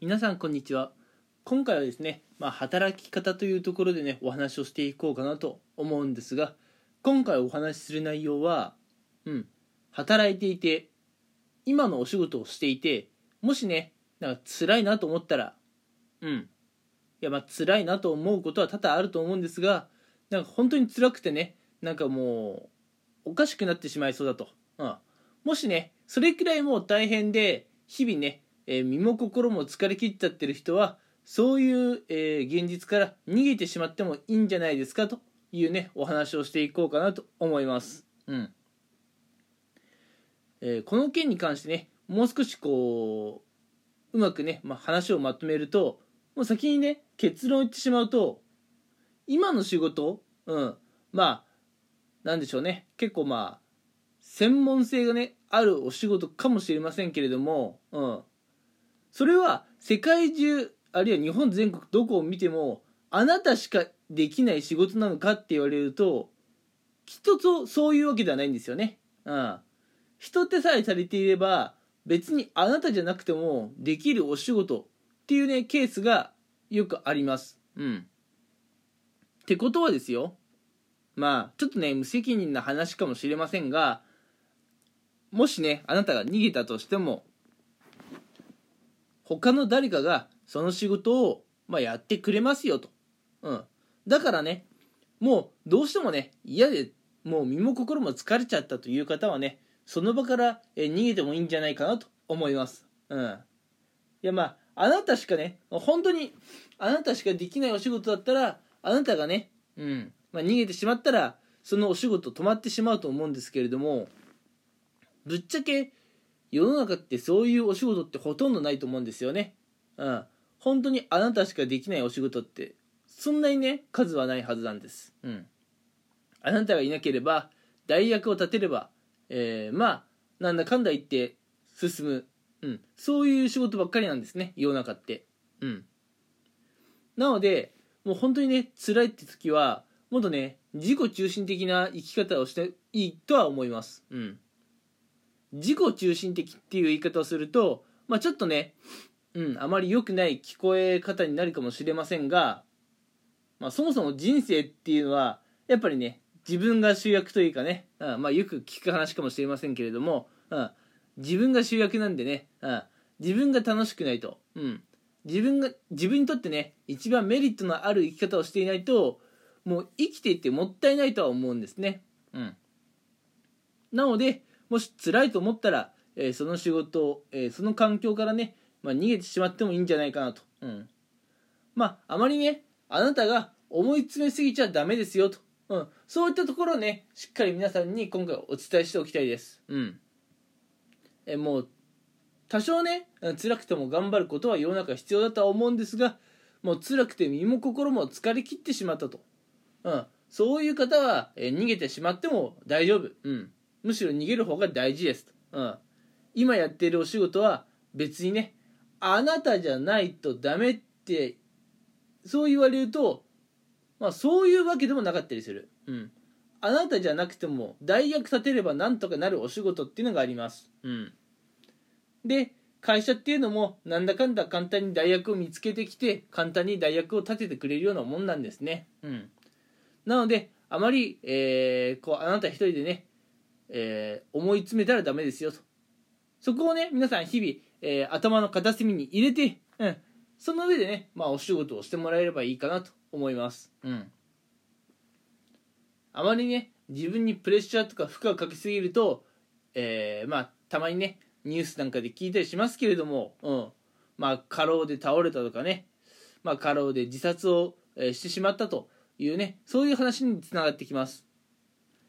皆さんこんにちは。今回はですね、まあ、働き方というところでねお話をしていこうかなと思うんですが今回お話しする内容はうん働いていて今のお仕事をしていてもしねなんか辛いなと思ったらうんいやまあ辛いなと思うことは多々あると思うんですがなんか本当に辛くてねなんかもうおかしくなってしまいそうだと、うん、もしねそれくらいもう大変で日々ねえー、身も心も疲れ切っちゃってる人はそういう、えー、現実から逃げてしまってもいいんじゃないですかというねお話をしていこうかなと思います。うんえー、この件に関してねもう少しこううまくね、まあ、話をまとめるともう先にね結論を言ってしまうと今の仕事、うん、まあなんでしょうね結構まあ専門性がねあるお仕事かもしれませんけれども、うん、それは世界中あるいは日本全国どこを見てもあなたしかできない仕事なのかって言われるときっとそういうわけではないんですよね。うん。人手さえされていれば別にあなたじゃなくてもできるお仕事っていうねケースがよくあります。うん。ってことはですよまあちょっとね無責任な話かもしれませんがもしねあなたが逃げたとしても他の誰かがその仕事を、まあ、やってくれますよと。うん。だからね、もうどうしてもね、嫌でもう身も心も疲れちゃったという方はね、その場から逃げてもいいんじゃないかなと思います。うん。いやまあ、あなたしかね、本当にあなたしかできないお仕事だったら、あなたがね、うん、まあ、逃げてしまったら、そのお仕事止まってしまうと思うんですけれども、ぶっちゃけ世の中ってそういうお仕事ってほとんどないと思うんですよね。うん。本当にあなたしかできないお仕事ってそんなにね数はないはずなんです。うん。あなたがいなければ代役を立てれば、えー、まあなんだかんだ言って進む、うん、そういう仕事ばっかりなんですね世の中って。うん。なのでもう本当にね辛いって時はもっとね自己中心的な生き方をしていいとは思います。うん。自己中心的っていう言い方をすると、まあ、ちょっとね、うん、あまり良くない聞こえ方になるかもしれませんが、まあ、そもそも人生っていうのはやっぱりね自分が主役というかね、うんまあ、よく聞く話かもしれませんけれども、うん、自分が主役なんでね、うん、自分が楽しくないと、うん、自分が自分にとってね一番メリットのある生き方をしていないともう生きていてもったいないとは思うんですね。うん、なのでもし辛いと思ったら、えー、その仕事、えー、その環境からね、まあ、逃げてしまってもいいんじゃないかなと。うん。まあ、あまりね、あなたが思い詰めすぎちゃダメですよと。うん。そういったところをね、しっかり皆さんに今回お伝えしておきたいです。うん。えー、もう、多少ね、辛くても頑張ることは世の中必要だとは思うんですが、もう辛くて身も心も疲れ切ってしまったと。うん。そういう方は、えー、逃げてしまっても大丈夫。うん。むしろ逃げる方が大事ですと、うん、今やってるお仕事は別にねあなたじゃないとダメってそう言われるとまあそういうわけでもなかったりする、うん、あなたじゃなくても代役立てればなんとかなるお仕事っていうのがあります、うん、で会社っていうのもなんだかんだ簡単に代役を見つけてきて簡単に代役を立ててくれるようなもんなんですね、うん、なのであまり、えー、こうあなた一人でねえー、思い詰めたらダメですよと。そこをね、皆さん日々、えー、頭の片隅に入れて、うん、その上でね、まあお仕事をしてもらえればいいかなと思います。うん。あまりね、自分にプレッシャーとか負荷をかけすぎると、えー、まあ、たまにね、ニュースなんかで聞いたりしますけれども、うん。まあ、過労で倒れたとかね、まあ、過労で自殺を、えー、してしまったというね、そういう話につながってきます。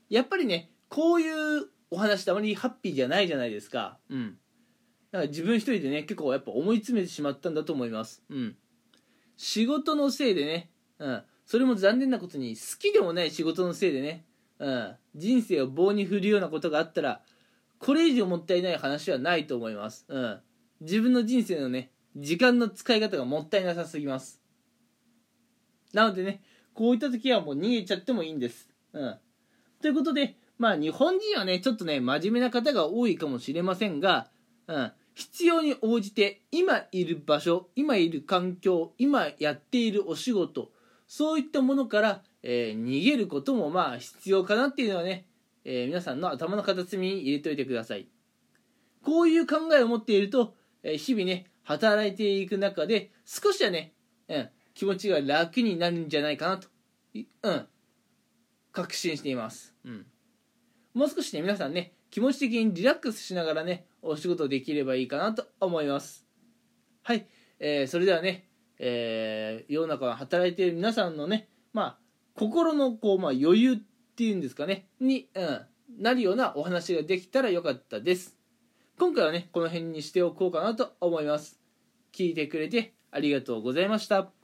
やっぱりね、こういうお話ってあまりハッピーじゃないじゃないですか。うん。だから自分一人でね、結構やっぱ思い詰めてしまったんだと思います。うん。仕事のせいでね、うん。それも残念なことに、好きでもない仕事のせいでね、うん。人生を棒に振るようなことがあったら、これ以上もったいない話はないと思います。うん。自分の人生のね、時間の使い方がもったいなさすぎます。なのでね、こういった時はもう逃げちゃってもいいんです。うん。ということで、まあ日本人はね、ちょっとね、真面目な方が多いかもしれませんが、うん、必要に応じて今いる場所今いる環境今やっているお仕事そういったものから、えー、逃げることもまあ必要かなっていうのはね、えー、皆さんの頭の片隅に入れておいてください。こういう考えを持っていると、えー、日々ね働いていく中で少しはね、うん、気持ちが楽になるんじゃないかなと、うん、確信しています、うん、もう少しね皆さんね気持ち的にリラックスしながらねお仕事できればいいかなと思います。はい、えー、それではね、えー、世の中で働いている皆さんのねまあ心のこう、まあ、余裕っていうんですかねに、うん、なるようなお話ができたらよかったです。今回はねこの辺にしておこうかなと思います。聞いてくれてありがとうございました。